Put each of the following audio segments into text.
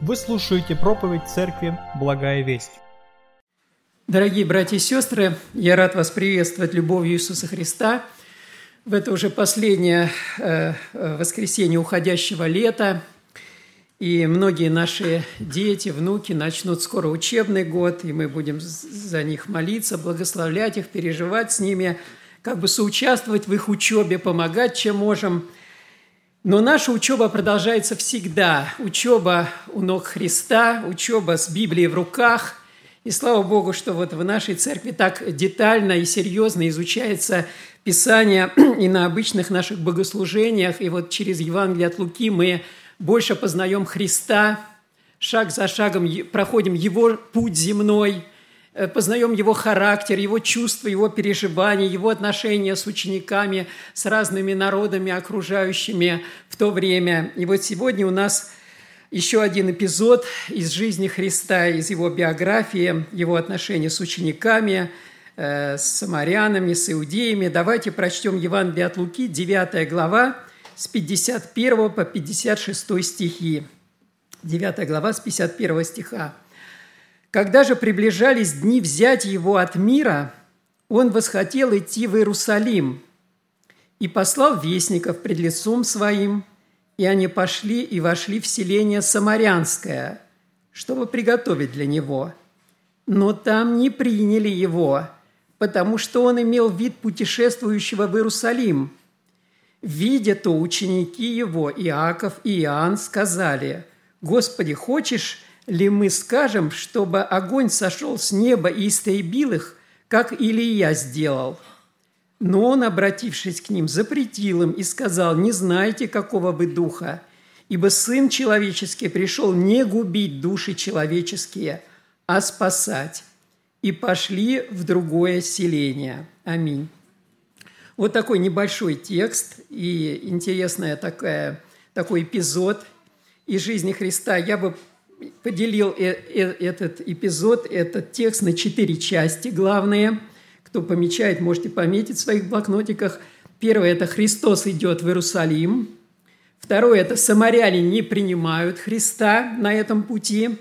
Вы слушаете проповедь Церкви «Благая весть». Дорогие братья и сестры, я рад вас приветствовать любовью Иисуса Христа в это уже последнее э, э, воскресенье уходящего лета. И многие наши дети, внуки начнут скоро учебный год, и мы будем за них молиться, благословлять их, переживать с ними, как бы соучаствовать в их учебе, помогать, чем можем – но наша учеба продолжается всегда. Учеба у ног Христа, учеба с Библией в руках. И слава Богу, что вот в нашей церкви так детально и серьезно изучается Писание и на обычных наших богослужениях. И вот через Евангелие от Луки мы больше познаем Христа, шаг за шагом проходим Его путь земной – познаем его характер, его чувства, его переживания, его отношения с учениками, с разными народами, окружающими в то время. И вот сегодня у нас еще один эпизод из жизни Христа, из его биографии, его отношения с учениками, э, с самарянами, с иудеями. Давайте прочтем Евангелие от Луки, 9 глава, с 51 по 56 стихи. 9 глава с 51 стиха. Когда же приближались дни взять его от мира, он восхотел идти в Иерусалим и послал вестников пред лицом своим, и они пошли и вошли в селение Самарянское, чтобы приготовить для него. Но там не приняли его, потому что он имел вид путешествующего в Иерусалим. Видя то, ученики его, Иаков и Иоанн, сказали, «Господи, хочешь, ли мы скажем, чтобы огонь сошел с неба и истребил их, как Илия сделал? Но он, обратившись к ним, запретил им и сказал, не знайте, какого вы духа, ибо Сын Человеческий пришел не губить души человеческие, а спасать. И пошли в другое селение. Аминь. Вот такой небольшой текст и интересный такая, такой эпизод из жизни Христа. Я бы поделил э, э, этот эпизод, этот текст на четыре части главные. Кто помечает, можете пометить в своих блокнотиках. Первое – это Христос идет в Иерусалим. Второе – это самаряне не принимают Христа на этом пути.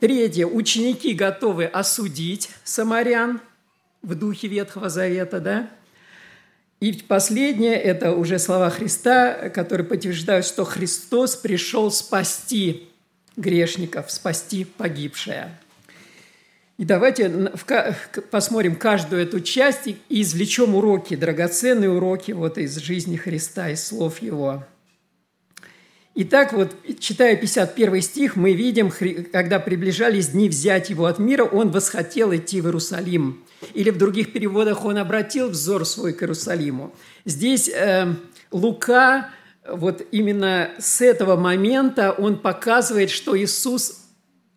Третье – ученики готовы осудить самарян в духе Ветхого Завета, да? И последнее – это уже слова Христа, которые подтверждают, что Христос пришел спасти грешников, спасти погибшее. И давайте посмотрим каждую эту часть и извлечем уроки, драгоценные уроки вот из жизни Христа, из слов Его. Итак, вот читая 51 стих, мы видим, когда приближались дни взять его от мира, он восхотел идти в Иерусалим. Или в других переводах он обратил взор свой к Иерусалиму. Здесь э, Лука вот именно с этого момента он показывает, что Иисус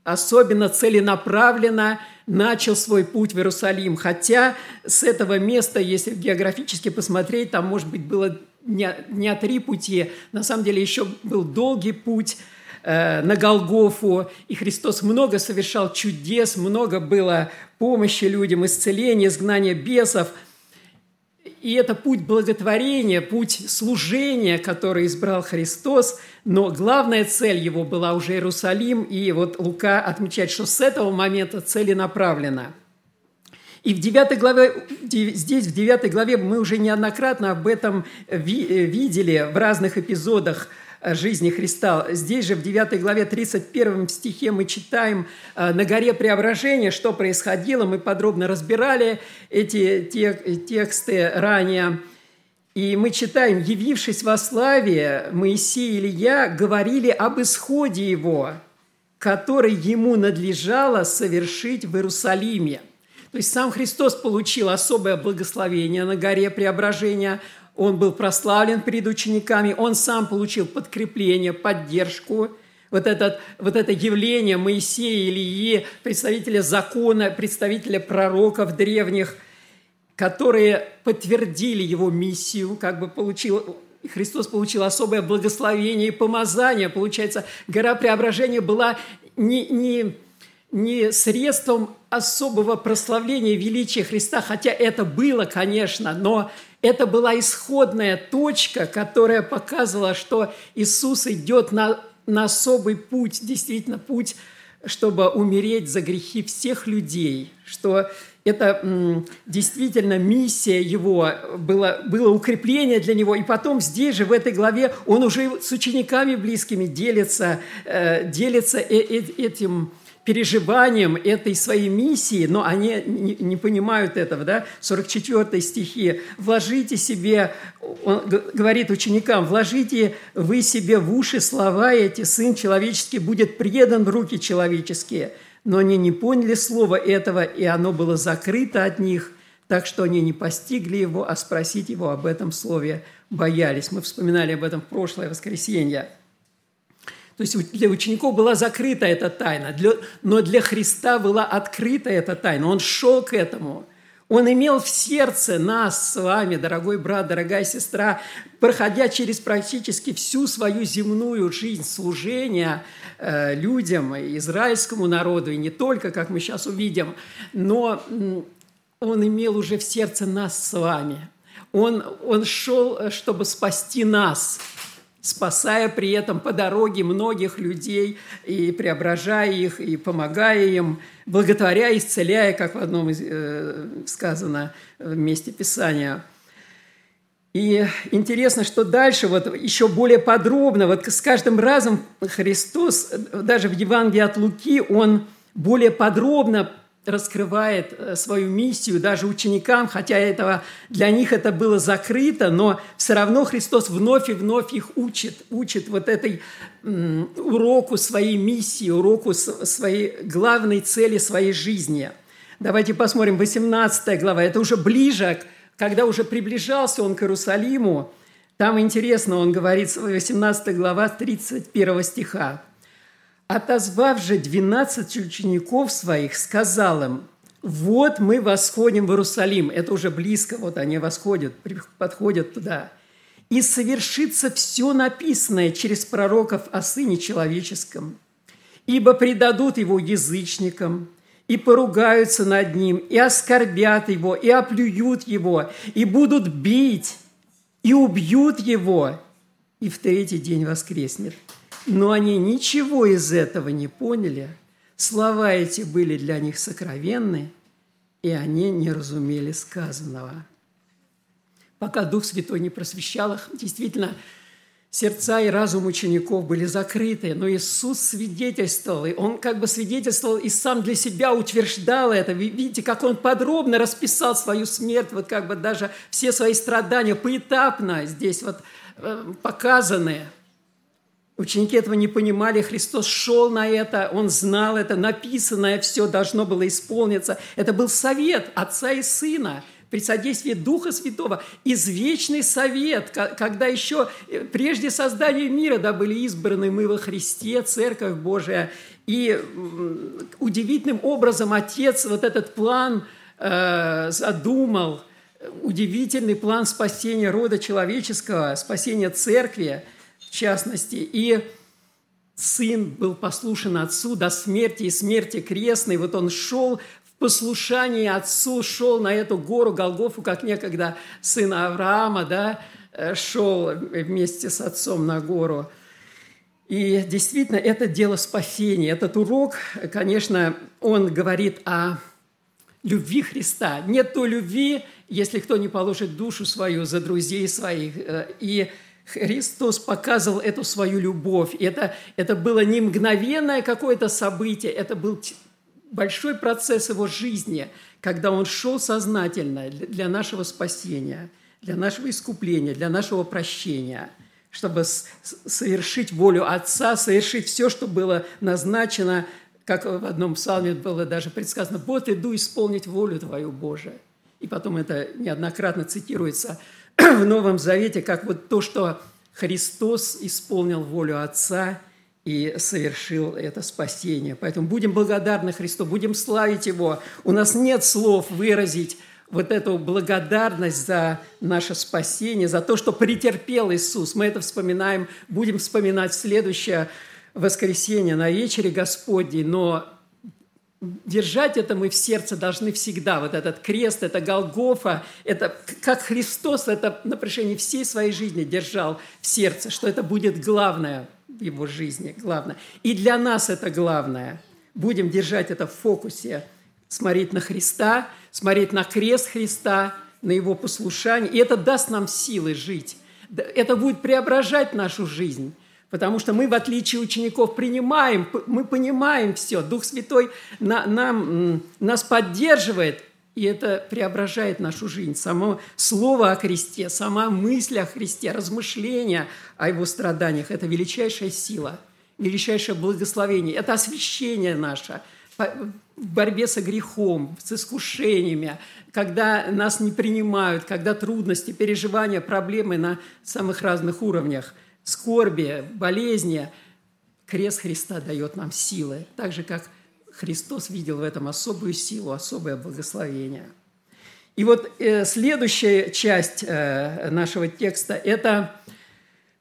особенно целенаправленно начал свой путь в Иерусалим. Хотя с этого места, если географически посмотреть, там, может быть, было не три пути, на самом деле еще был долгий путь э, на Голгофу, и Христос много совершал чудес, много было помощи людям, исцеления, изгнания бесов – и это путь благотворения, путь служения, который избрал Христос, но главная цель его была уже Иерусалим, и вот Лука отмечает, что с этого момента целенаправленно. И в 9 главе, здесь в 9 главе мы уже неоднократно об этом видели в разных эпизодах – жизни Христа. Здесь же в 9 главе 31 стихе мы читаем э, на горе преображения, что происходило. Мы подробно разбирали эти тексты ранее. И мы читаем, явившись во славе, Моисей и Илья говорили об исходе его, который ему надлежало совершить в Иерусалиме. То есть сам Христос получил особое благословение на горе преображения – он был прославлен перед учениками, он сам получил подкрепление, поддержку. Вот, этот, вот это явление Моисея, Ильи, представителя закона, представителя пророков древних, которые подтвердили его миссию, как бы получил, Христос получил особое благословение и помазание. Получается, гора преображения была не, не, не средством особого прославления величия Христа, хотя это было, конечно, но это была исходная точка, которая показывала, что Иисус идет на на особый путь, действительно путь, чтобы умереть за грехи всех людей, что это действительно миссия его, было, было укрепление для него. И потом здесь же, в этой главе, он уже с учениками близкими делится, э, делится э, э, этим переживанием этой своей миссии, но они не, понимают этого, да, 44 стихи. «Вложите себе, он говорит ученикам, вложите вы себе в уши слова эти, Сын Человеческий будет предан в руки человеческие». Но они не поняли слова этого, и оно было закрыто от них, так что они не постигли его, а спросить его об этом слове боялись. Мы вспоминали об этом в прошлое воскресенье. То есть для учеников была закрыта эта тайна, для, но для Христа была открыта эта тайна. Он шел к этому. Он имел в сердце нас с вами, дорогой брат, дорогая сестра, проходя через практически всю свою земную жизнь служения э, людям, израильскому народу, и не только, как мы сейчас увидим, но он имел уже в сердце нас с вами. Он, он шел, э, чтобы спасти нас – спасая при этом по дороге многих людей и преображая их, и помогая им, благотворя, исцеляя, как в одном из э, сказано в месте Писания. И интересно, что дальше, вот еще более подробно, вот с каждым разом Христос, даже в Евангелии от Луки, Он более подробно раскрывает э, свою миссию даже ученикам, хотя этого, для них это было закрыто, но все равно Христос вновь и вновь их учит, учит вот этой уроку своей миссии, уроку своей главной цели своей жизни. Давайте посмотрим 18 глава, это уже ближе, когда уже приближался он к Иерусалиму, там интересно, он говорит, 18 глава 31 стиха. Отозвав же двенадцать учеников своих, сказал им, вот мы восходим в Иерусалим, это уже близко, вот они восходят, подходят туда, и совершится все написанное через пророков о Сыне Человеческом, ибо предадут его язычникам, и поругаются над ним, и оскорбят его, и оплюют его, и будут бить, и убьют его, и в третий день воскреснет. Но они ничего из этого не поняли. Слова эти были для них сокровенны, и они не разумели сказанного. Пока Дух Святой не просвещал их, действительно, сердца и разум учеников были закрыты, но Иисус свидетельствовал, и Он как бы свидетельствовал и сам для себя утверждал это. Видите, как Он подробно расписал свою смерть, вот как бы даже все свои страдания поэтапно здесь вот э, показаны – Ученики этого не понимали, Христос шел на это, Он знал это, написанное все должно было исполниться. Это был совет Отца и Сына при содействии Духа Святого, извечный совет, когда еще э, прежде создания мира да, были избраны мы во Христе, Церковь Божия, и удивительным образом Отец вот этот план э, задумал, удивительный план спасения рода человеческого, спасения Церкви – частности. И сын был послушен отцу до смерти и смерти крестной. Вот он шел в послушании отцу, шел на эту гору Голгофу, как некогда сын Авраама, да, э, шел вместе с отцом на гору. И действительно, это дело спасения. Этот урок, конечно, он говорит о любви Христа. Нет той любви, если кто не положит душу свою за друзей своих. Э, и Христос показывал эту свою любовь. Это, это было не мгновенное какое-то событие, это был большой процесс его жизни, когда он шел сознательно для нашего спасения, для нашего искупления, для нашего прощения, чтобы совершить волю Отца, совершить все, что было назначено, как в одном псалме было даже предсказано, «Вот иду исполнить волю Твою, Божию». И потом это неоднократно цитируется – в Новом Завете, как вот то, что Христос исполнил волю Отца и совершил это спасение. Поэтому будем благодарны Христу, будем славить Его. У нас нет слов выразить вот эту благодарность за наше спасение, за то, что претерпел Иисус. Мы это вспоминаем, будем вспоминать следующее воскресенье на вечере Господней, но держать это мы в сердце должны всегда. Вот этот крест, это Голгофа, это как Христос это на протяжении всей своей жизни держал в сердце, что это будет главное – в его жизни, главное. И для нас это главное. Будем держать это в фокусе, смотреть на Христа, смотреть на крест Христа, на его послушание. И это даст нам силы жить. Это будет преображать нашу жизнь. Потому что мы, в отличие учеников, принимаем, мы понимаем все. Дух Святой на, нам, нас поддерживает, и это преображает нашу жизнь. Само слово о Христе, сама мысль о Христе, размышления о Его страданиях – это величайшая сила, величайшее благословение. Это освящение наше в борьбе со грехом, с искушениями, когда нас не принимают, когда трудности, переживания, проблемы на самых разных уровнях, скорби, болезни. Крест Христа дает нам силы, так же, как Христос видел в этом особую силу, особое благословение. И вот э, следующая часть э, нашего текста – это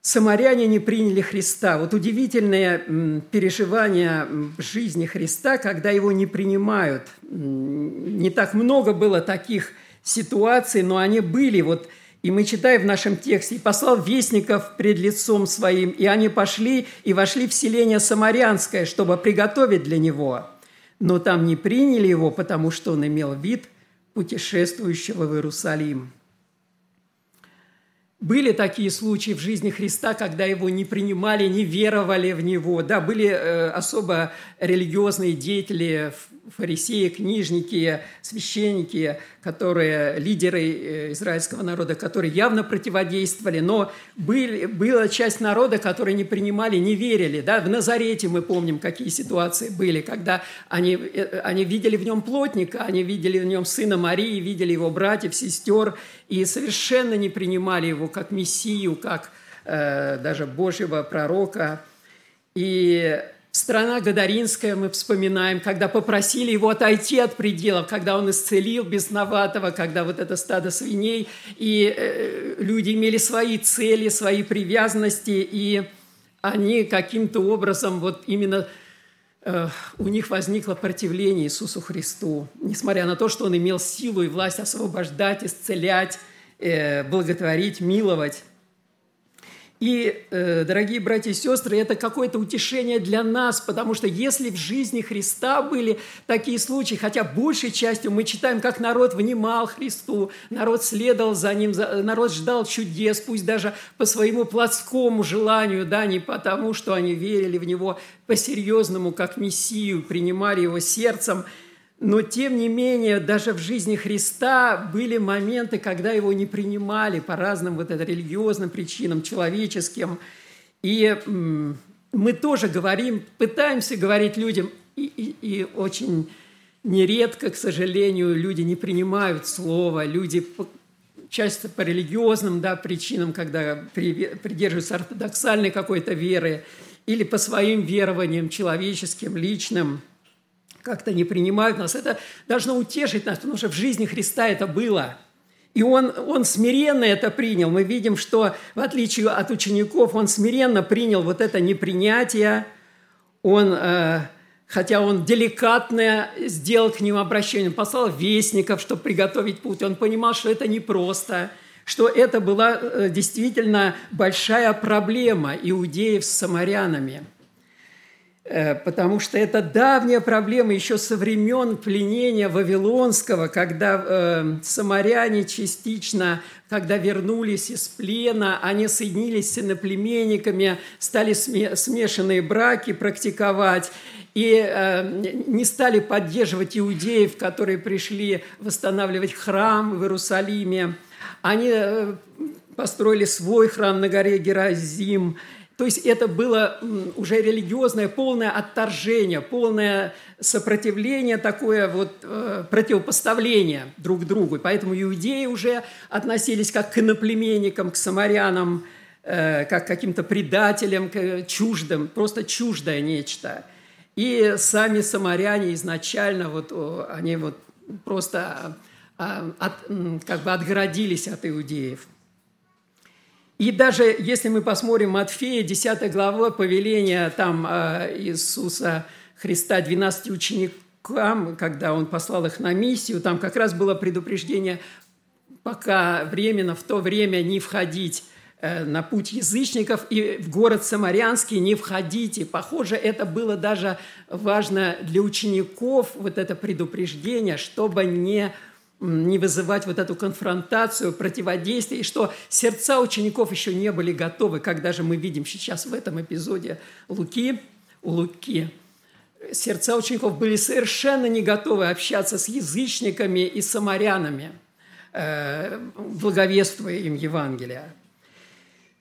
самаряне не приняли Христа. Вот удивительное м, переживание жизни Христа, когда его не принимают. Не так много было таких ситуаций, но они были. Вот и мы читаем в нашем тексте, «И послал вестников пред лицом своим, и они пошли и вошли в селение Самарянское, чтобы приготовить для него но там не приняли его, потому что он имел вид путешествующего в Иерусалим. Были такие случаи в жизни Христа, когда его не принимали, не веровали в него. Да, были э, особо религиозные деятели, фарисеи, книжники, священники, которые, лидеры э, израильского народа, которые явно противодействовали, но были, была часть народа, которые не принимали, не верили. Да? В Назарете мы помним, какие ситуации были, когда они, э, они видели в нем плотника, они видели в нем сына Марии, видели его братьев, сестер, и совершенно не принимали его как Мессию, как э, даже Божьего пророка. И Страна Гадаринская мы вспоминаем, когда попросили его отойти от пределов, когда он исцелил бесноватого, когда вот это стадо свиней, и э, люди имели свои цели, свои привязанности, и они каким-то образом вот именно у них возникло противление Иисусу Христу, несмотря на то, что он имел силу и власть освобождать, исцелять, э, благотворить, миловать. И, э, дорогие братья и сестры, это какое-то утешение для нас, потому что если в жизни Христа были такие случаи, хотя большей частью мы читаем, как народ внимал Христу, народ следовал за Ним, народ ждал чудес, пусть даже по своему плотскому желанию, да, не потому, что они верили в Него по-серьезному, как Мессию, принимали Его сердцем – но, тем не менее, даже в жизни Христа были моменты, когда его не принимали по разным вот это, религиозным причинам, человеческим. И мы тоже говорим, пытаемся говорить людям, и, и, и очень нередко, к сожалению, люди не принимают слово, люди часто по религиозным да, причинам, когда придерживаются ортодоксальной какой-то веры, или по своим верованиям человеческим, личным – как-то не принимают нас. Это должно утешить нас, потому что в жизни Христа это было. И он, он смиренно это принял. Мы видим, что в отличие от учеников, он смиренно принял вот это непринятие. Он, э, хотя он деликатно сделал к ним обращение, послал вестников, чтобы приготовить путь. Он понимал, что это непросто, что это была э, действительно большая проблема иудеев с самарянами – потому что это давняя проблема еще со времен пленения Вавилонского, когда э, самаряне частично, когда вернулись из плена, они соединились с иноплеменниками, стали смешанные браки практиковать, и э, не стали поддерживать иудеев, которые пришли восстанавливать храм в Иерусалиме. Они э, построили свой храм на горе Геразим – то есть это было уже религиозное полное отторжение, полное сопротивление, такое вот э, противопоставление друг другу. Поэтому иудеи уже относились как к иноплеменникам, к самарянам, э, как к каким-то предателям, к чуждым, просто чуждое нечто. И сами самаряне изначально, вот, они вот просто а, от, как бы отгородились от иудеев – и даже если мы посмотрим Матфея, 10 глава, повеления там э, Иисуса Христа 12 ученикам, когда Он послал их на миссию, там как раз было предупреждение, пока временно, в то время не входить э, на путь язычников и в город Самарянский не входите. Похоже, это было даже важно для учеников, вот это предупреждение, чтобы не не вызывать вот эту конфронтацию, противодействие, и что сердца учеников еще не были готовы, как даже мы видим сейчас в этом эпизоде Луки, у Луки. Сердца учеников были совершенно не готовы общаться с язычниками и самарянами, э, благовествуя им Евангелие.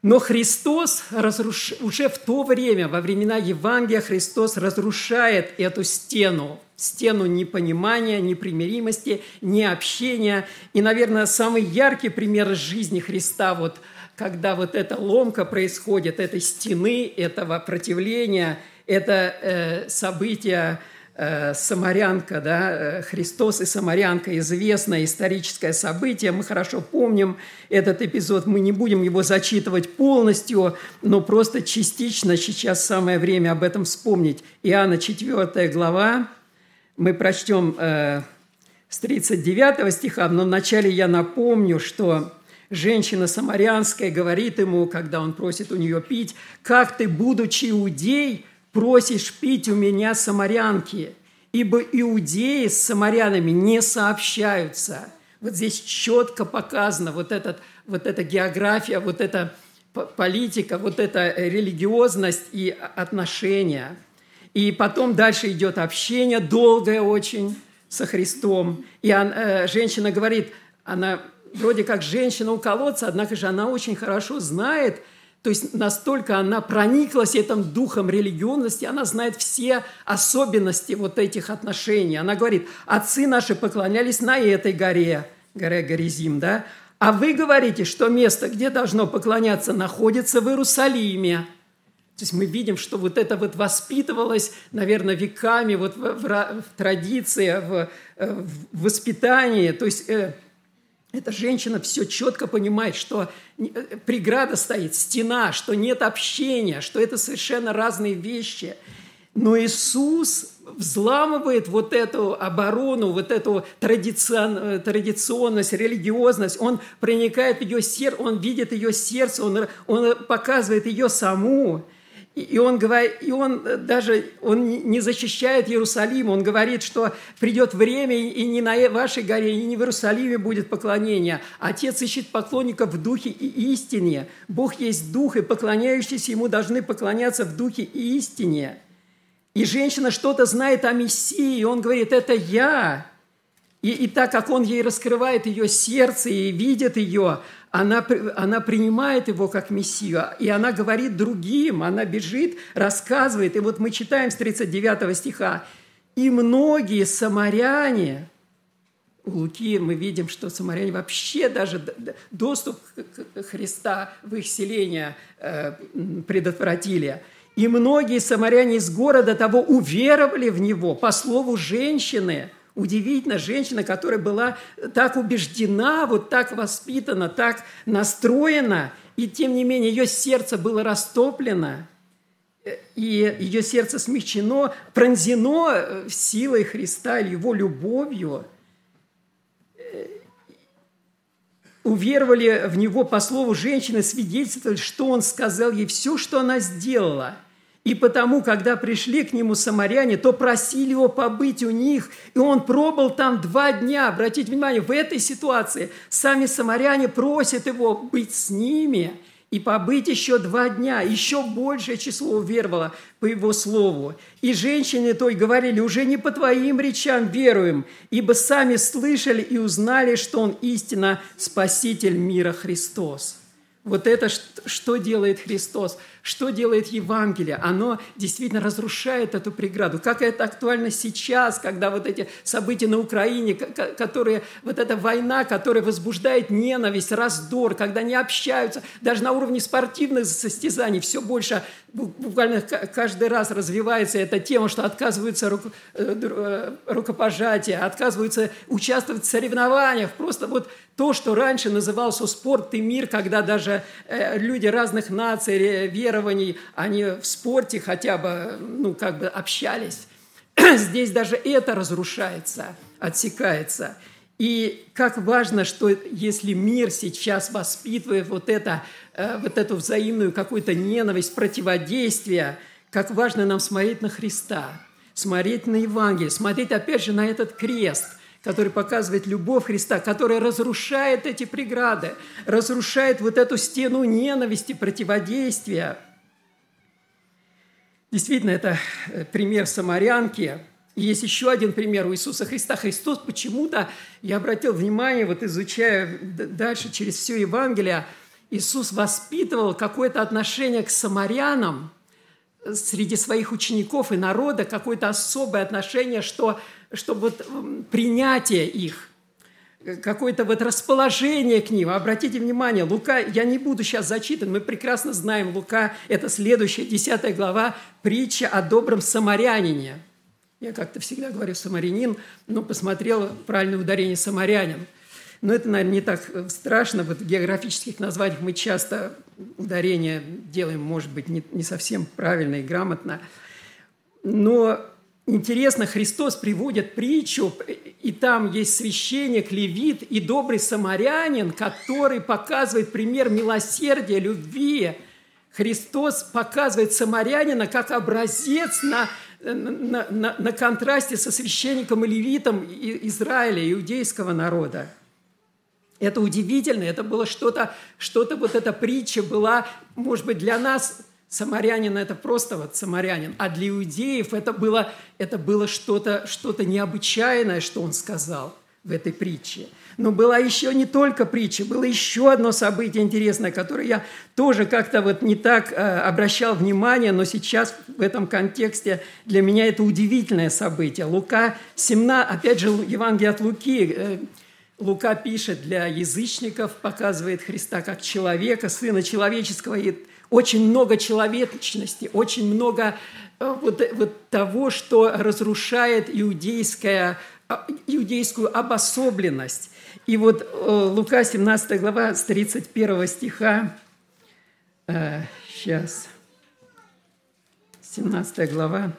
Но Христос разруш... уже в то время, во времена Евангелия, Христос разрушает эту стену, стену непонимания, непримиримости, необщения. И, наверное, самый яркий пример жизни Христа, вот, когда вот эта ломка происходит, этой стены, этого противления, это э, событие Э, самарянка, да, э, Христос и самарянка, известное историческое событие, мы хорошо помним этот эпизод, мы не будем его зачитывать полностью, но просто частично сейчас самое время об этом вспомнить. Иоанна 4 глава, мы прочтем э, с 39 стиха, но вначале я напомню, что женщина самарянская говорит ему, когда он просит у нее пить, «Как ты, будучи иудей, просишь пить у меня самарянки, ибо иудеи с самарянами не сообщаются». Вот здесь четко показано вот, этот, вот эта география, вот эта политика, вот эта религиозность и отношения. И потом дальше идет общение, долгое очень, со Христом. И он, э, женщина говорит, она вроде как женщина у колодца, однако же она очень хорошо знает – то есть настолько она прониклась этим духом религиозности, она знает все особенности вот этих отношений. Она говорит, отцы наши поклонялись на этой горе, горе Горизим, да? А вы говорите, что место, где должно поклоняться, находится в Иерусалиме. То есть мы видим, что вот это вот воспитывалось, наверное, веками вот в, в, в традиции, в, э, в воспитании. То есть э, эта женщина все четко понимает, что э, преграда стоит, стена, что нет общения, что это совершенно разные вещи. Но Иисус взламывает вот эту оборону, вот эту традицион, э, традиционность, религиозность. Он проникает в ее сердце, он видит ее сердце, он, он показывает ее саму. И он, говорит, и он э, даже он не защищает Иерусалим, он говорит, что придет время, и не на вашей горе, и не в Иерусалиме будет поклонение. Отец ищет поклонников в духе и истине. Бог есть дух, и поклоняющиеся ему должны поклоняться в духе и истине. И женщина что-то знает о Мессии, и он говорит, это я. И, и так как он ей раскрывает ее сердце и видит ее, она, она принимает его как Мессию, и она говорит другим, она бежит, рассказывает. И вот мы читаем с 39 стиха, «И многие самаряне, у Луки мы видим, что самаряне вообще даже доступ Христа в их селение э, предотвратили. И многие самаряне из города того уверовали в него по слову женщины – Удивительно, женщина, которая была так убеждена, вот так воспитана, так настроена, и тем не менее ее сердце было растоплено, и ее сердце смягчено, пронзено э, силой Христа его любовью. Э, уверовали в него по слову женщины, свидетельствовали, что он сказал ей все, что она сделала – и потому, когда пришли к нему самаряне, то просили его побыть у них, и он пробыл там два дня. Обратите внимание, в этой ситуации сами самаряне просят его быть с ними и побыть еще два дня. Еще большее число уверовало по его слову. И женщины той говорили, уже не по твоим речам веруем, ибо сами слышали и узнали, что он истинно Спаситель мира Христос. Вот это что делает Христос – что делает Евангелие? Оно действительно разрушает эту преграду. Как это актуально сейчас, когда вот эти события на Украине, которые, вот эта война, которая возбуждает ненависть, раздор, когда не общаются, даже на уровне спортивных состязаний все больше, буквально каждый раз развивается эта тема, что отказываются э, э, рукопожатия, отказываются участвовать в соревнованиях. Просто вот то, что раньше назывался спорт и мир, когда даже э, люди разных наций, вер, верований, они в спорте хотя бы, ну, как бы общались. Здесь даже это разрушается, отсекается. И как важно, что если мир сейчас воспитывает вот, это, э, вот эту взаимную какую-то ненависть, противодействие, как важно нам смотреть на Христа, смотреть на Евангелие, смотреть опять же на этот крест – который показывает любовь Христа, который разрушает эти преграды, разрушает вот эту стену ненависти, противодействия. Действительно, это э, пример самарянки – и есть еще один пример у Иисуса Христа. Христос почему-то, я обратил внимание, вот изучая дальше через все Евангелие, Иисус воспитывал какое-то отношение к самарянам среди своих учеников и народа, какое-то особое отношение, что, что вот принятие их, какое-то вот расположение к ним. Обратите внимание, Лука, я не буду сейчас зачитан, мы прекрасно знаем, Лука, это следующая, 10 глава, притча о добром самарянине – я как-то всегда говорю «самарянин», но посмотрел правильное ударение «самарянин». Но это, наверное, не так э, страшно. Вот в географических названиях мы часто ударение делаем, может быть, не, не совсем правильно и грамотно. Но интересно, Христос приводит притчу, и там есть священник, левит и добрый самарянин, который показывает пример милосердия, любви. Христос показывает самарянина как образец на на, на, на контрасте со священником и левитом Израиля, иудейского народа. Это удивительно, это было что-то, что-то вот эта притча была, может быть, для нас самарянин – это просто вот самарянин, а для иудеев это было, это было что-то что необычайное, что он сказал в этой притче – но была еще не только притча, было еще одно событие интересное, которое я тоже как-то вот не так э, обращал внимание, но сейчас в этом контексте для меня это удивительное событие. Лука 17, опять же, Евангелие от Луки, э, Лука пишет для язычников, показывает Христа как человека, сына человеческого, и очень много человечности, очень много э, вот, вот того, что разрушает иудейская, иудейскую обособленность. И вот э, Лука, 17 глава, с 31 стиха, э, сейчас, 17 глава,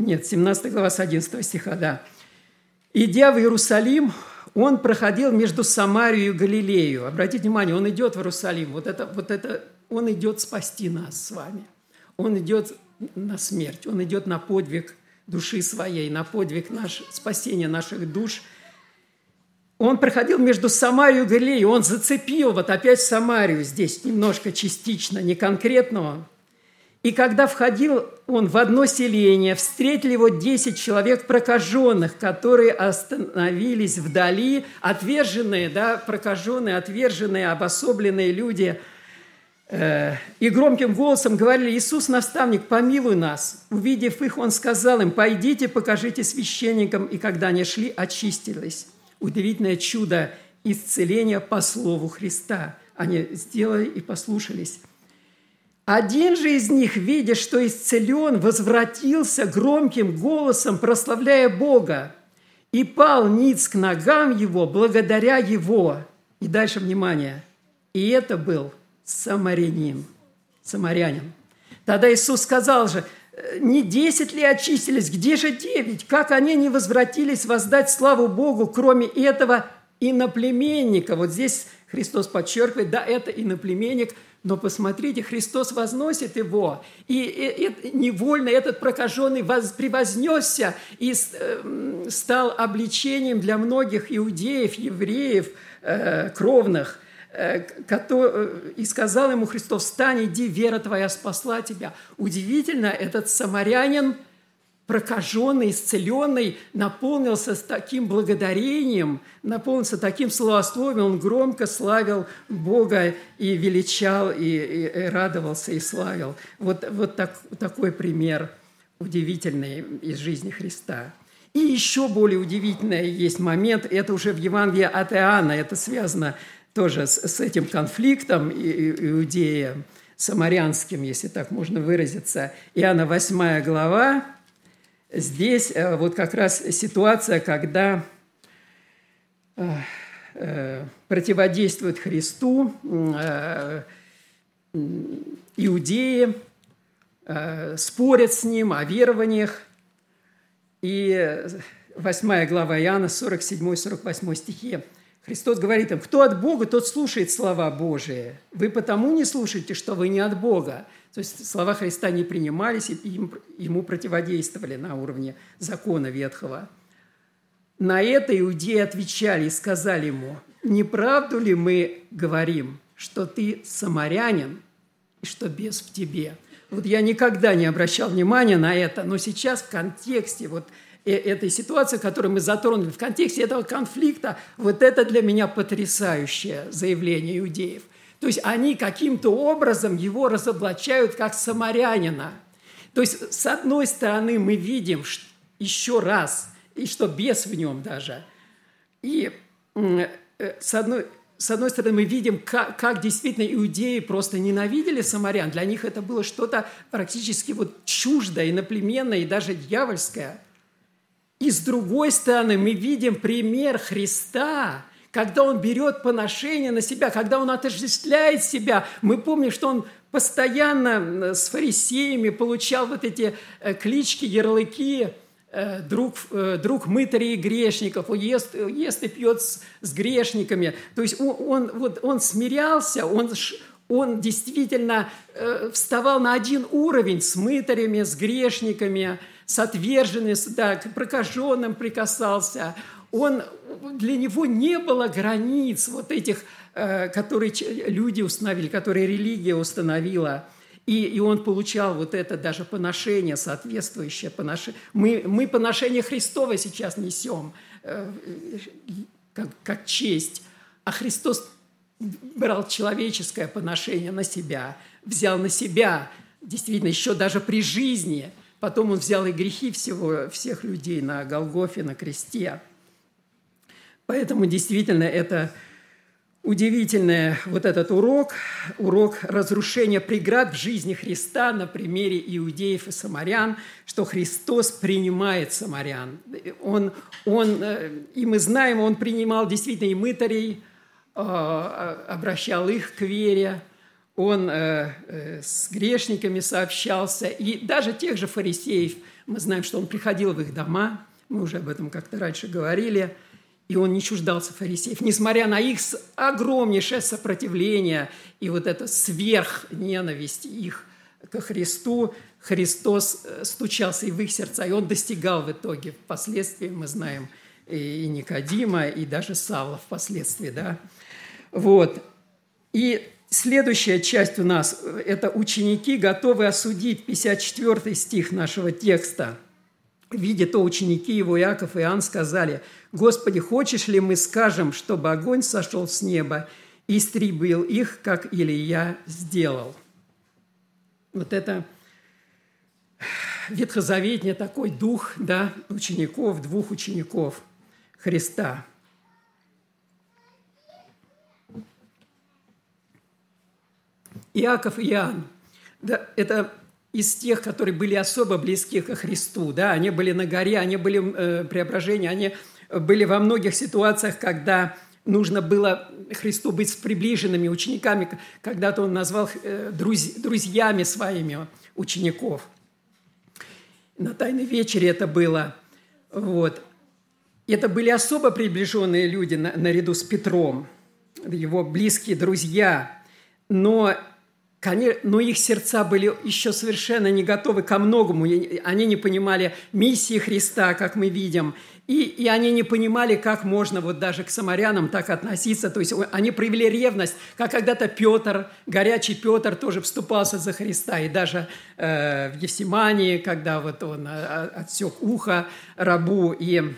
нет, 17 глава с 11 стиха, да. «Идя в Иерусалим, он проходил между Самарией и Галилею». Обратите внимание, он идет в Иерусалим. Вот это, вот это, он идет спасти нас с вами. Он идет на смерть, он идет на подвиг – души своей, на подвиг наш, спасения наших душ. Он проходил между Самарией и Галилеей, он зацепил вот опять Самарию здесь немножко частично, не конкретного. И когда входил он в одно селение, встретили его десять человек прокаженных, которые остановились вдали, отверженные, да, прокаженные, отверженные, обособленные люди – Э, и громким голосом говорили, Иисус, наставник, помилуй нас. Увидев их, он сказал им, пойдите, покажите священникам. И когда они шли, очистились. Удивительное чудо исцеления по слову Христа. Они сделали и послушались. Один же из них, видя, что исцелен, возвратился громким голосом, прославляя Бога, и пал ниц к ногам его, благодаря его. И дальше внимание. И это был самарянин. самарянин. Тогда Иисус сказал же, не десять ли очистились, где же девять? Как они не возвратились воздать славу Богу, кроме этого иноплеменника? Вот здесь Христос подчеркивает, да, это иноплеменник, но посмотрите, Христос возносит его, и, и, и невольно этот прокаженный воз, превознесся и э, стал обличением для многих иудеев, евреев, э, кровных – Э, э, и сказал ему Христос, встань, иди, вера твоя спасла тебя. Удивительно, этот самарянин, прокаженный, исцеленный, наполнился таким благодарением, наполнился таким словословием, он громко славил Бога и величал, и, и, и радовался, и славил. Вот, вот так, такой пример удивительный из жизни Христа. И еще более удивительный есть момент, это уже в Евангелии от Иоанна, это связано тоже с, с этим конфликтом иудея самарянским, если так можно выразиться. Иоанна 8 глава, здесь э, вот как раз ситуация, когда э, э, противодействует Христу иудеи, спорят с ним о верованиях, и 8 глава Иоанна, 47-48 стихи. Христос говорит им, кто от Бога, тот слушает слова Божии. Вы потому не слушаете, что вы не от Бога. То есть слова Христа не принимались и ему противодействовали на уровне закона ветхого. На это иудеи отвечали и сказали ему, не правду ли мы говорим, что ты самарянин и что бес в тебе? Вот я никогда не обращал внимания на это, но сейчас в контексте вот э, этой ситуации, которую мы затронули, в контексте этого конфликта, вот это для меня потрясающее заявление иудеев. То есть они каким-то образом его разоблачают как самарянина. То есть, с одной стороны, мы видим еще раз – и что бес в нем даже. И э, с одной, с одной стороны, мы видим, как, как действительно иудеи просто ненавидели самарян. Для них это было что-то практически вот чуждое, иноплеменное и даже дьявольское. И с другой стороны, мы видим пример Христа, когда Он берет поношение на себя, когда Он отождествляет себя. Мы помним, что Он постоянно с фарисеями получал вот эти э, клички, ярлыки – Э, друг, э, друг мытарей и грешников, ест, ест и пьет с, с грешниками. То есть он, он, вот, он смирялся, он, он действительно э, вставал на один уровень с мытарями, с грешниками, с отверженными, да, к прокаженным прикасался. Он, для него не было границ вот этих, э, которые люди установили, которые религия установила – и, и он получал вот это даже поношение, соответствующее поношение. Мы, мы поношение Христова сейчас несем э, как, как честь, а Христос брал человеческое поношение на себя, взял на себя, действительно, еще даже при жизни. Потом он взял и грехи всего, всех людей на Голгофе, на кресте. Поэтому действительно это удивительный вот этот урок, урок разрушения преград в жизни Христа на примере иудеев и самарян, что Христос принимает самарян. Он, он, э, и мы знаем, Он принимал действительно и мытарей, э, обращал их к вере, Он э, с грешниками сообщался, и даже тех же фарисеев, мы знаем, что Он приходил в их дома, мы уже об этом как-то раньше говорили – и он не чуждался фарисеев, несмотря на их огромнейшее сопротивление и вот это сверхненависть их к Христу, Христос э, стучался и в их сердца, и он достигал в итоге, впоследствии мы знаем и Никодима, и даже Савла впоследствии, да. Вот. И следующая часть у нас – это ученики готовы осудить, 54 стих нашего текста – Видя то, ученики его, Иаков и Иоанн, сказали, «Господи, хочешь ли мы скажем, чтобы огонь сошел с неба и истребил их, как Илия сделал?» Вот это ветхозаветный такой дух да, учеников, двух учеников Христа. Иаков и Иоанн. Да, это из тех, которые были особо близки к Христу. Да? Они были на горе, они были э, преображения, они были во многих ситуациях, когда нужно было Христу быть с приближенными учениками. Когда-то он назвал э, друз, друзьями своими учеников. На Тайной вечере это было. Вот. Это были особо приближенные люди наряду с Петром, его близкие друзья. Но но их сердца были еще совершенно не готовы ко многому. Они не понимали миссии Христа, как мы видим. И, и они не понимали, как можно вот даже к самарянам так относиться. То есть они проявили ревность, как когда-то Петр, горячий Петр тоже вступался за Христа. И даже э, в Евсимании, когда вот он э, отсек ухо рабу, и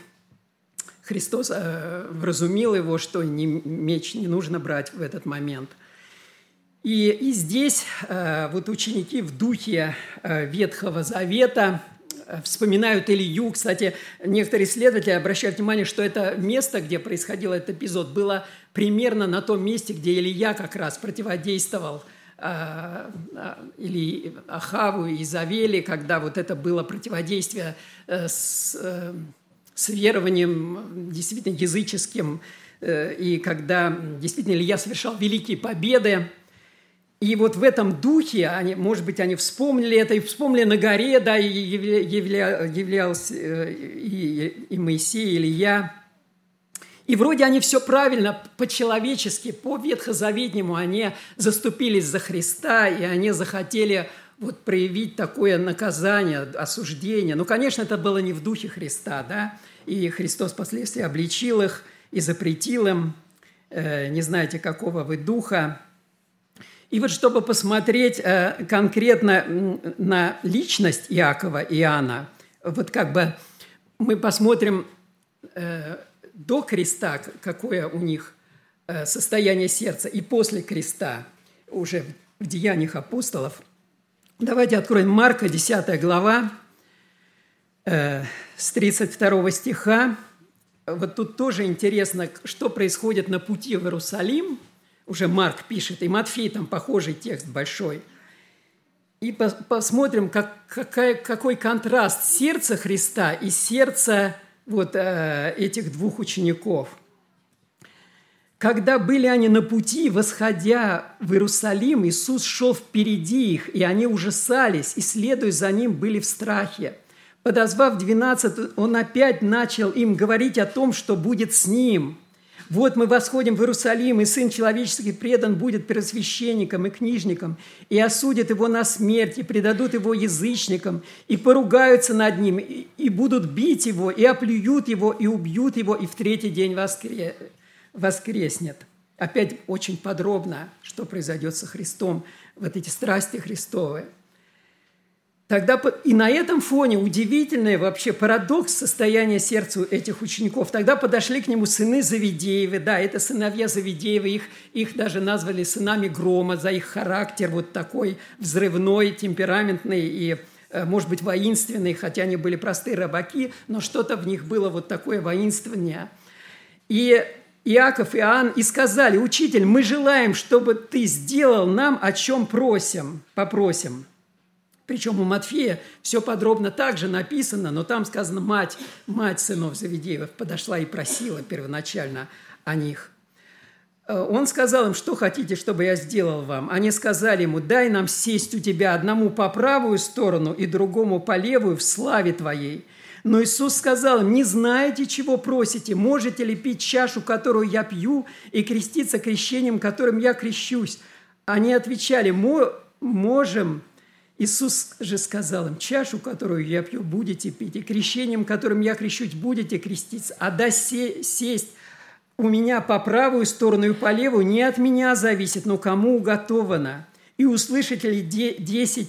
Христос э, вразумил его, что не, меч не нужно брать в этот момент – и, и здесь э, вот ученики в духе э, Ветхого Завета э, вспоминают Илью. Кстати, некоторые исследователи обращают внимание, что это место, где происходил этот эпизод, было примерно на том месте, где Илья как раз противодействовал или Ахаву и Изавели, когда вот это было противодействие с, с верованием действительно языческим, и когда действительно Илья совершал великие победы, И вот в этом духе, они, может быть, они вспомнили это, и вспомнили на горе, да, и явля, являлся э, и, и Моисей, и Илья. И вроде они все правильно, по-человечески, по-ветхозаветнему они заступились за Христа, и они захотели вот проявить такое наказание, осуждение. Ну, конечно, это было не в духе Христа, да, и Христос впоследствии обличил их и запретил им, э, не знаете, какого вы духа, и вот чтобы посмотреть э, конкретно на личность Иакова и Иоанна, вот как бы мы посмотрим э, до креста, какое у них э, состояние сердца, и после креста, уже в Деяниях апостолов. Давайте откроем Марка, 10 глава, с 32 стиха. Вот тут тоже интересно, что происходит на пути в Иерусалим – уже Марк пишет, и Матфей там похожий текст большой. И посмотрим, как, какая, какой контраст сердца Христа и сердца вот э, этих двух учеников. Когда были они на пути, восходя в Иерусалим, Иисус шел впереди их, и они ужасались, и, следуя за ним, были в страхе. Подозвав двенадцать, он опять начал им говорить о том, что будет с ним – вот мы восходим в Иерусалим, и Сын Человеческий предан будет первосвященникам и книжникам, и осудят его на смерть, и предадут его язычникам, и поругаются над ним, и будут бить его, и оплюют его, и убьют его, и в третий день воскре... воскреснет. Опять очень подробно, что произойдет со Христом, вот эти страсти Христовые – Тогда и на этом фоне удивительный вообще парадокс состояния сердца этих учеников. Тогда подошли к нему сыны Завидеевы, да, это сыновья Завидеевы, их, их даже назвали сынами грома за их характер вот такой взрывной, темпераментный и, э, может быть, воинственный, хотя они были простые рыбаки, но что-то в них было вот такое воинственное. И Иаков и Иоанн и сказали, «Учитель, мы желаем, чтобы ты сделал нам, о чем просим, попросим». Причем у Матфея все подробно также написано, но там сказано «мать, мать сынов Завидеевых подошла и просила первоначально о них». Э, он сказал им, что хотите, чтобы я сделал вам? Они сказали ему, дай нам сесть у тебя одному по правую сторону и другому по левую в славе твоей. Но Иисус сказал им, не знаете, чего просите, можете ли пить чашу, которую я пью, и креститься крещением, которым я крещусь? Они отвечали, можем, Иисус же сказал им, чашу, которую я пью, будете пить, и крещением, которым я крещусь, будете креститься, а да сесть у меня по правую сторону и по левую не от меня зависит, но кому уготовано. И услышите ли десять,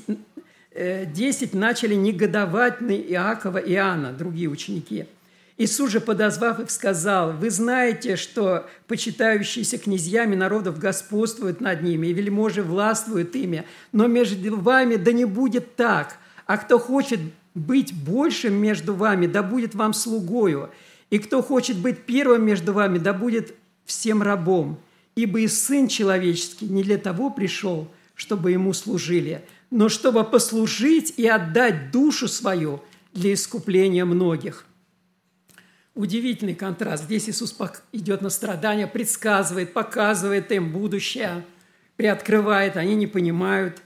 э, десять начали негодовать на Иакова и Иоанна, другие ученики – Иисус же, подозвав их, сказал, «Вы знаете, что почитающиеся князьями народов господствуют над ними, и вельможи властвуют ими, но между вами да не будет так, а кто хочет быть большим между вами, да будет вам слугою, и кто хочет быть первым между вами, да будет всем рабом. Ибо и Сын Человеческий не для того пришел, чтобы Ему служили, но чтобы послужить и отдать душу свою для искупления многих» удивительный контраст. Здесь Иисус идет на страдания, предсказывает, показывает им будущее, приоткрывает, они не понимают.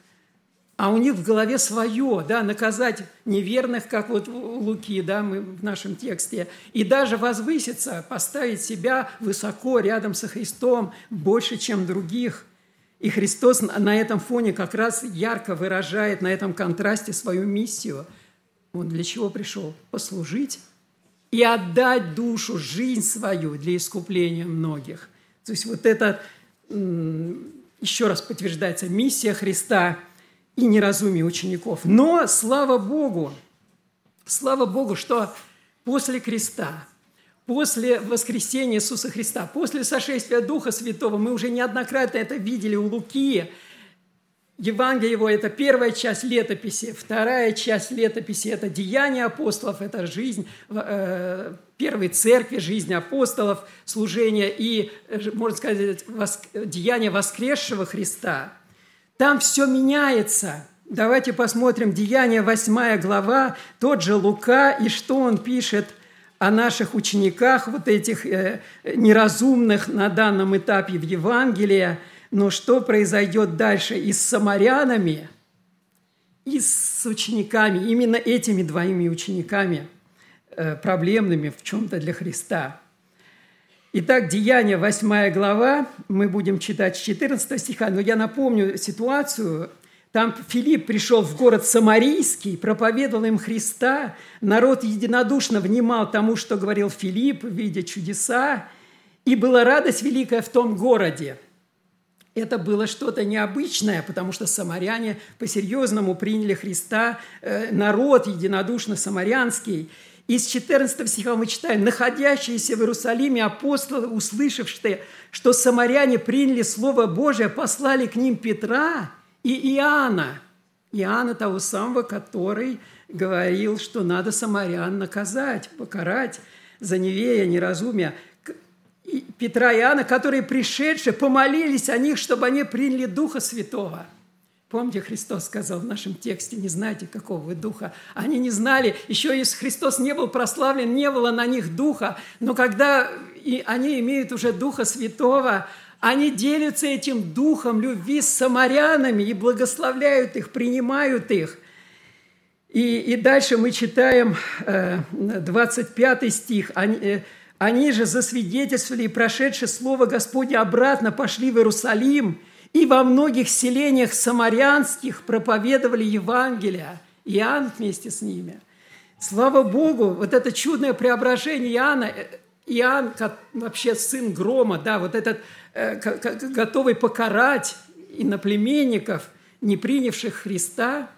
А у них в голове свое, да, наказать неверных, как вот Луки, да, мы в нашем тексте, и даже возвыситься, поставить себя высоко рядом со Христом, больше, чем других. И Христос на этом фоне как раз ярко выражает на этом контрасте свою миссию. Он для чего пришел? Послужить и отдать душу, жизнь свою для искупления многих. То есть вот это еще раз подтверждается миссия Христа и неразумие учеников. Но слава Богу, слава Богу, что после креста, после воскресения Иисуса Христа, после сошествия Духа Святого, мы уже неоднократно это видели у Луки, Евангелие его – это первая часть летописи, вторая часть летописи – это деяния апостолов, это жизнь э, первой церкви, жизнь апостолов, служение и, э, можно сказать, воск... деяния воскресшего Христа. Там все меняется. Давайте посмотрим Деяния 8 глава, тот же Лука, и что он пишет о наших учениках, вот этих э, неразумных на данном этапе в Евангелии – Но что произойдет дальше и с самарянами, и с учениками, именно этими двоими учениками, э, проблемными в чем-то для Христа? Итак, Деяния, 8 глава, мы будем читать с 14 стиха, но я напомню ситуацию. Там Филипп пришел в город Самарийский, проповедовал им Христа, народ единодушно внимал тому, что говорил Филипп, видя чудеса, и была радость великая в том городе. Это было что-то необычное, потому что самаряне по-серьезному приняли Христа, э, народ единодушно самарянский – из 14 стиха мы читаем, «Находящиеся в Иерусалиме апостолы, услышавшие, что самаряне приняли Слово Божие, послали к ним Петра и Иоанна». Иоанна того самого, который говорил, что надо самарян наказать, покарать за невея, неразумие. Петра и Иоанна, которые пришедшие, помолились о них, чтобы они приняли Духа Святого – Помните, Христос сказал в нашем тексте, не знаете, какого вы духа. Они не знали, еще если Христос не был прославлен, не было на них духа, но когда и они имеют уже Духа Святого, они делятся этим духом любви с самарянами и благословляют их, принимают их. И, и дальше мы читаем 25 э, стих. Они, э, они же засвидетельствовали и прошедшее Слово Господне обратно пошли в Иерусалим – и во многих селениях самарянских проповедовали Евангелие. Иоанн вместе с ними. Слава Богу, вот это чудное преображение Иоанна, э, Иоанн, как вообще сын грома, да, вот этот, э, готовый покарать иноплеменников, не принявших Христа,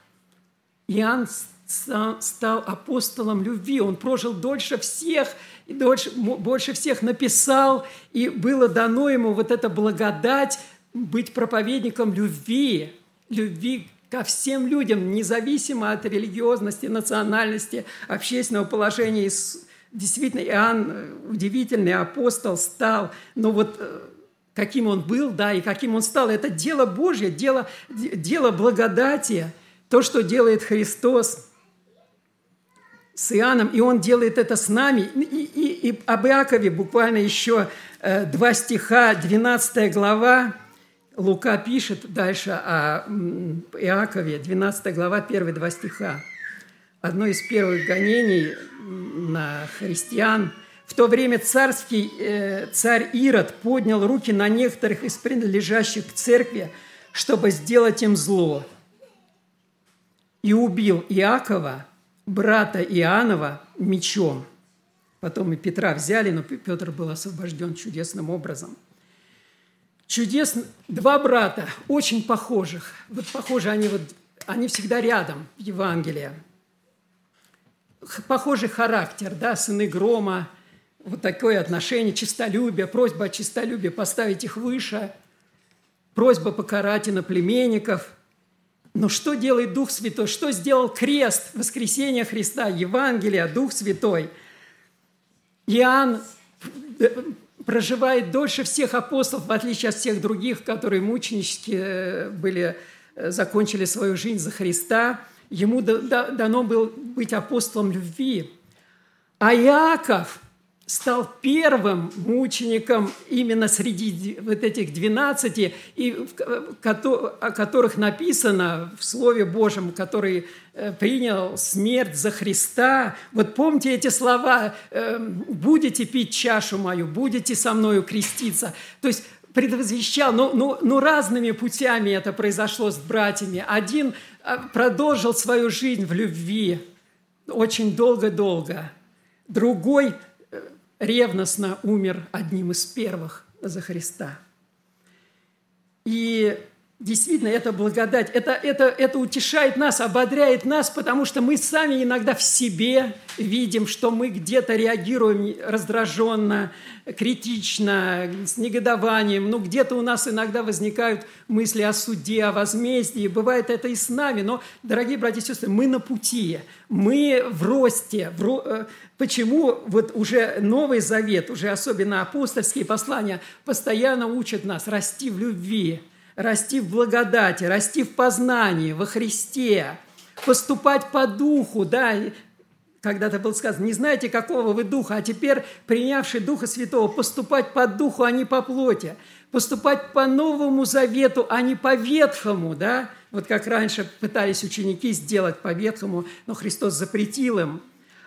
Иоанн стал апостолом любви. Он прожил дольше всех, и дольше, больше всех написал, и было дано ему вот эта благодать быть проповедником любви, любви ко всем людям, независимо от религиозности, национальности, общественного положения. Действительно, Иоанн, э, удивительный апостол, стал, но вот э, каким он был, да, и каким он стал, это дело Божье, дело, дело благодати, то, что делает Христос с Иоанном, и Он делает это с нами. И, и, и об Иакове буквально еще э, два стиха, 12 глава, Лука пишет дальше о Иакове, 12 глава, первые два стиха. Одно из первых гонений на христиан. В то время царский э, царь Ирод поднял руки на некоторых из принадлежащих к церкви, чтобы сделать им зло. И убил Иакова, брата Иоаннова, мечом. Потом и Петра взяли, но Петр был освобожден чудесным образом – чудесно. Два брата, очень похожих. Вот похожи они, вот, они всегда рядом в Евангелии. Похожий характер, да, сыны грома, вот такое отношение, чистолюбие, просьба о чистолюбии поставить их выше, просьба покарать иноплеменников. Но что делает Дух Святой? Что сделал крест, воскресения Христа, Евангелие, Дух Святой? Иоанн проживает дольше всех апостолов, в отличие от всех других, которые мученически э, были, э, закончили свою жизнь за Христа. Ему дано было быть апостолом любви. А Иаков стал первым мучеником именно среди вот этих двенадцати, и о которых написано в Слове Божьем, который э, принял смерть за Христа. Вот помните эти слова эм, «будете пить чашу мою, будете со мною креститься». То есть предвозвещал, но, но, но разными путями это произошло с братьями. Один э, продолжил свою жизнь в любви очень долго-долго. Другой ревностно умер одним из первых за Христа. И действительно, это благодать, это, это, это утешает нас, ободряет нас, потому что мы сами иногда в себе видим, что мы где-то реагируем раздраженно, критично, с негодованием. Ну, где-то у нас иногда возникают мысли о суде, о возмездии. Бывает это и с нами. Но, дорогие братья и сестры, мы на пути, мы в росте, в, э, Почему вот уже Новый Завет, уже особенно апостольские послания, постоянно учат нас расти в любви, расти в благодати, расти в познании во Христе, поступать по духу, да, когда-то было сказано, не знаете, какого вы духа, а теперь, принявший Духа Святого, поступать по духу, а не по плоти, поступать по Новому Завету, а не по Ветхому, да? Вот как раньше пытались ученики сделать по Ветхому, но Христос запретил им.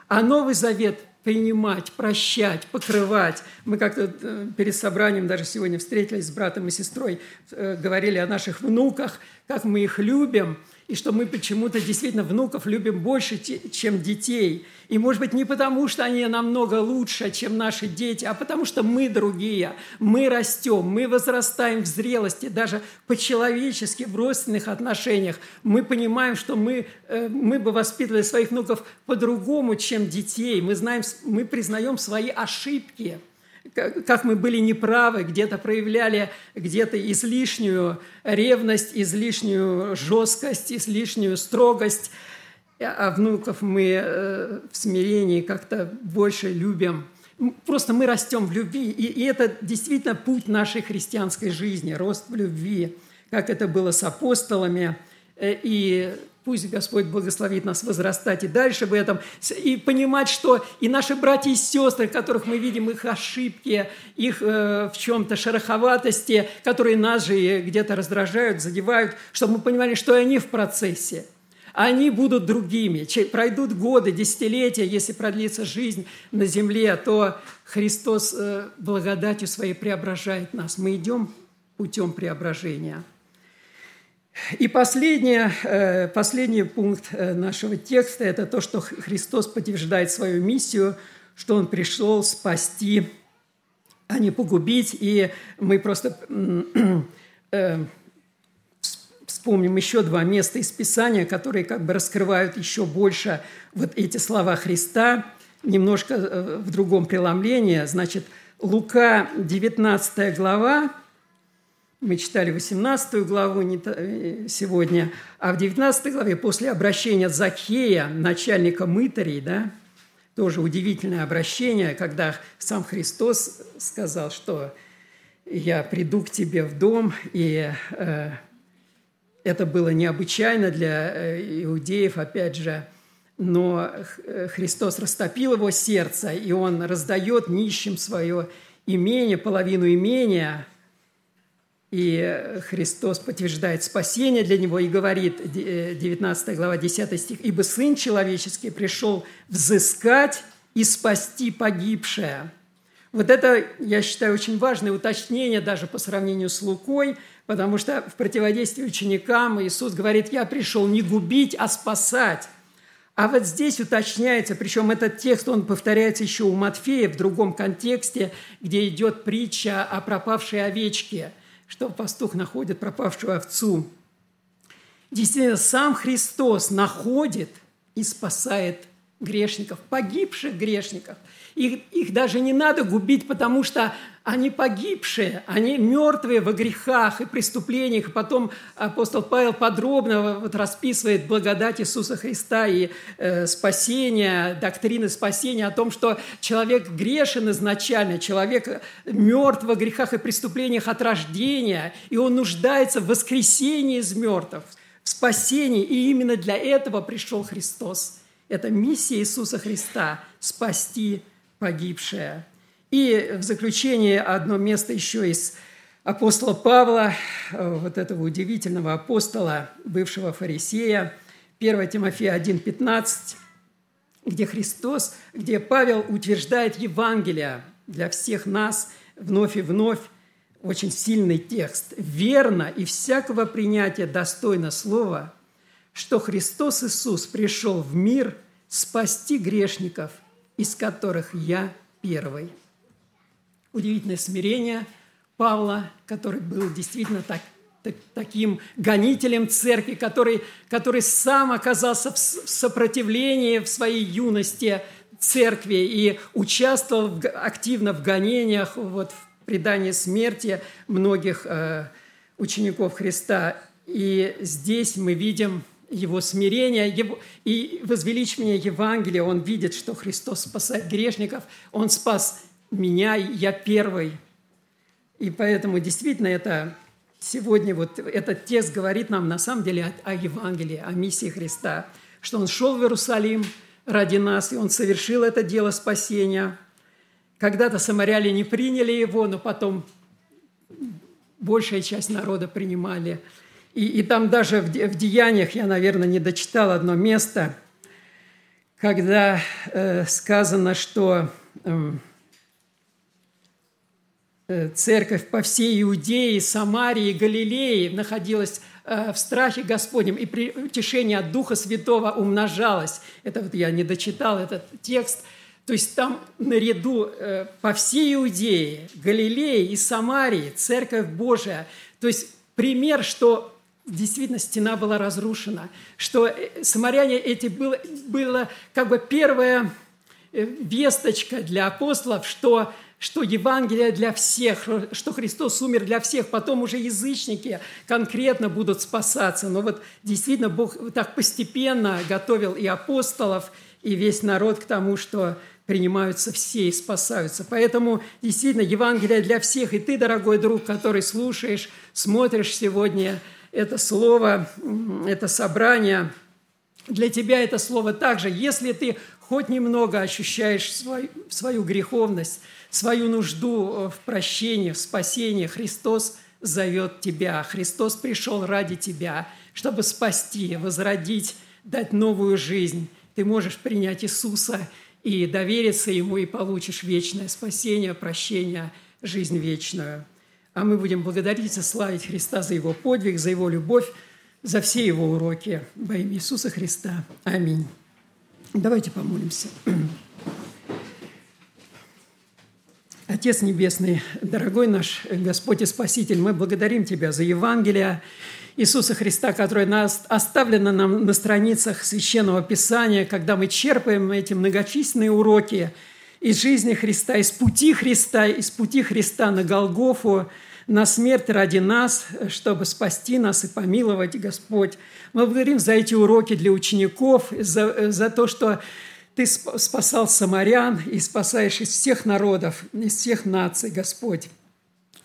А Новый Завет принимать, прощать, покрывать. Мы как-то э, перед собранием даже сегодня встретились с братом и сестрой, э, говорили о наших внуках, как мы их любим – и что мы почему-то действительно внуков любим больше, чем детей. И, может быть, не потому, что они намного лучше, чем наши дети, а потому что мы другие, мы растем, мы возрастаем в зрелости, даже по-человечески, в родственных отношениях. Мы понимаем, что мы, э, мы бы воспитывали своих внуков по-другому, чем детей. Мы, знаем, мы признаем свои ошибки – как мы были неправы, где-то проявляли где-то излишнюю ревность, излишнюю жесткость, излишнюю строгость, а внуков мы э, в смирении как-то больше любим. Просто мы растем в любви, и это действительно путь нашей христианской жизни, рост в любви, как это было с апостолами, э, и Пусть Господь благословит нас возрастать и дальше в этом, и понимать, что и наши братья и сестры, которых мы видим, их ошибки, их э, в чем-то шероховатости, которые нас же где-то раздражают, задевают, чтобы мы понимали, что они в процессе. Они будут другими. Пройдут годы, десятилетия, если продлится жизнь на земле, то Христос э, благодатью своей преображает нас. Мы идем путем преображения – и последнее, э, последний пункт э, нашего текста – это то, что Христос подтверждает свою миссию, что Он пришел спасти, а не погубить. И мы просто э, вспомним еще два места из Писания, которые как бы раскрывают еще больше вот эти слова Христа, немножко в другом преломлении. Значит, Лука, 19 глава, мы читали 18 главу э, сегодня, а в 19 главе после обращения Закхея, начальника мытарей, да, тоже удивительное обращение, когда сам Христос сказал, что я приду к тебе в дом, и э, это было необычайно для э, иудеев, опять же, но э, Христос растопил его сердце, и он раздает нищим свое имение, половину имения – и Христос подтверждает спасение для него и говорит, 19 э, глава, 10 стих, «Ибо Сын Человеческий пришел взыскать и спасти погибшее». Вот это, я считаю, очень важное уточнение даже по сравнению с Лукой, потому что в противодействии ученикам Иисус говорит, «Я пришел не губить, а спасать». А вот здесь уточняется, причем этот текст, он повторяется еще у Матфея в другом контексте, где идет притча о пропавшей овечке – что пастух находит пропавшую овцу. Действительно, сам Христос находит и спасает грешников, погибших грешников. Их, их даже не надо губить, потому что они погибшие, они мертвые во грехах и преступлениях. Потом апостол Павел подробно вот расписывает благодать Иисуса Христа и э, спасение, доктрины спасения о том, что человек грешен изначально, человек мертв во грехах и преступлениях от рождения, и он нуждается в воскресении из мертвых, в спасении. И именно для этого пришел Христос. Это миссия Иисуса Христа – спасти погибшее. И в заключение одно место еще из апостола Павла, вот этого удивительного апостола, бывшего фарисея, 1 Тимофея 1,15, где Христос, где Павел утверждает Евангелие для всех нас вновь и вновь, очень сильный текст. «Верно и всякого принятия достойно слова, что Христос Иисус пришел в мир спасти грешников – из которых я первый. Удивительное смирение Павла, который был действительно так, так, таким гонителем церкви, который, который сам оказался в сопротивлении в своей юности церкви и участвовал в, активно в гонениях, вот, в предании смерти многих э, учеников Христа. И здесь мы видим его смирение его, и возвеличивание Евангелия. Он видит, что Христос спасает грешников. Он спас меня, я первый. И поэтому действительно это сегодня вот этот текст говорит нам на самом деле о, о Евангелии, о миссии Христа, что Он шел в Иерусалим, ради нас, и Он совершил это дело спасения. Когда-то самаряне не приняли Его, но потом большая часть народа принимали. И, и там даже в, в Деяниях, я, наверное, не дочитал одно место, когда э, сказано, что эм, э, церковь по всей Иудее, Самарии, Галилее находилась э, в страхе Господнем, и при утешение от Духа Святого умножалось. Это вот я не дочитал этот текст – то есть там наряду э, по всей Иудее, Галилее и Самарии Церковь Божия. То есть пример, что действительно стена была разрушена, что э, самаряне эти было, было как бы первая э, весточка для апостолов, что что Евангелие для всех, что Христос умер для всех, потом уже язычники конкретно будут спасаться. Но вот действительно Бог так постепенно готовил и апостолов, и весь народ к тому, что принимаются все и спасаются. Поэтому действительно Евангелие для всех. И ты, дорогой друг, который слушаешь, смотришь сегодня это слово, это собрание, для тебя это слово также. Если ты хоть немного ощущаешь свою, свою греховность, свою нужду в прощении, в спасении, Христос зовет тебя. Христос пришел ради тебя, чтобы спасти, возродить, дать новую жизнь. Ты можешь принять Иисуса – и довериться Ему, и получишь вечное спасение, прощение, жизнь вечную. А мы будем благодарить и славить Христа за Его подвиг, за Его любовь, за все Его уроки во имя Иисуса Христа. Аминь. Давайте помолимся. Отец Небесный, дорогой наш Господь и Спаситель, мы благодарим Тебя за Евангелие, Иисуса Христа, которое нас, оставлено нам на страницах Священного Писания, когда мы черпаем эти многочисленные уроки из жизни Христа, из пути Христа, из пути Христа на Голгофу, на смерть ради нас, чтобы спасти нас и помиловать Господь. Мы благодарим за эти уроки для учеников, за, за то, что Ты спасал самарян и спасаешь из всех народов, из всех наций, Господь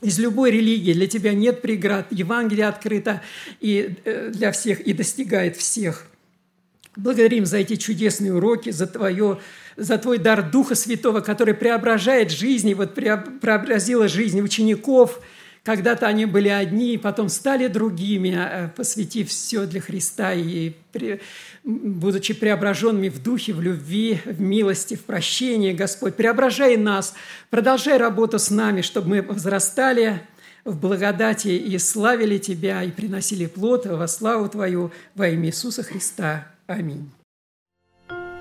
из любой религии. Для тебя нет преград. Евангелие открыто и э, для всех и достигает всех. Благодарим за эти чудесные уроки, за, твое, за твой дар Духа Святого, который преображает жизни, вот преобразила жизнь учеников – когда-то они были одни, потом стали другими, э, посвятив все для Христа и будучи преображенными в духе, в любви, в милости, в прощении, Господь, преображай нас, продолжай работу с нами, чтобы мы возрастали в благодати и славили Тебя, и приносили плод во славу Твою во имя Иисуса Христа. Аминь.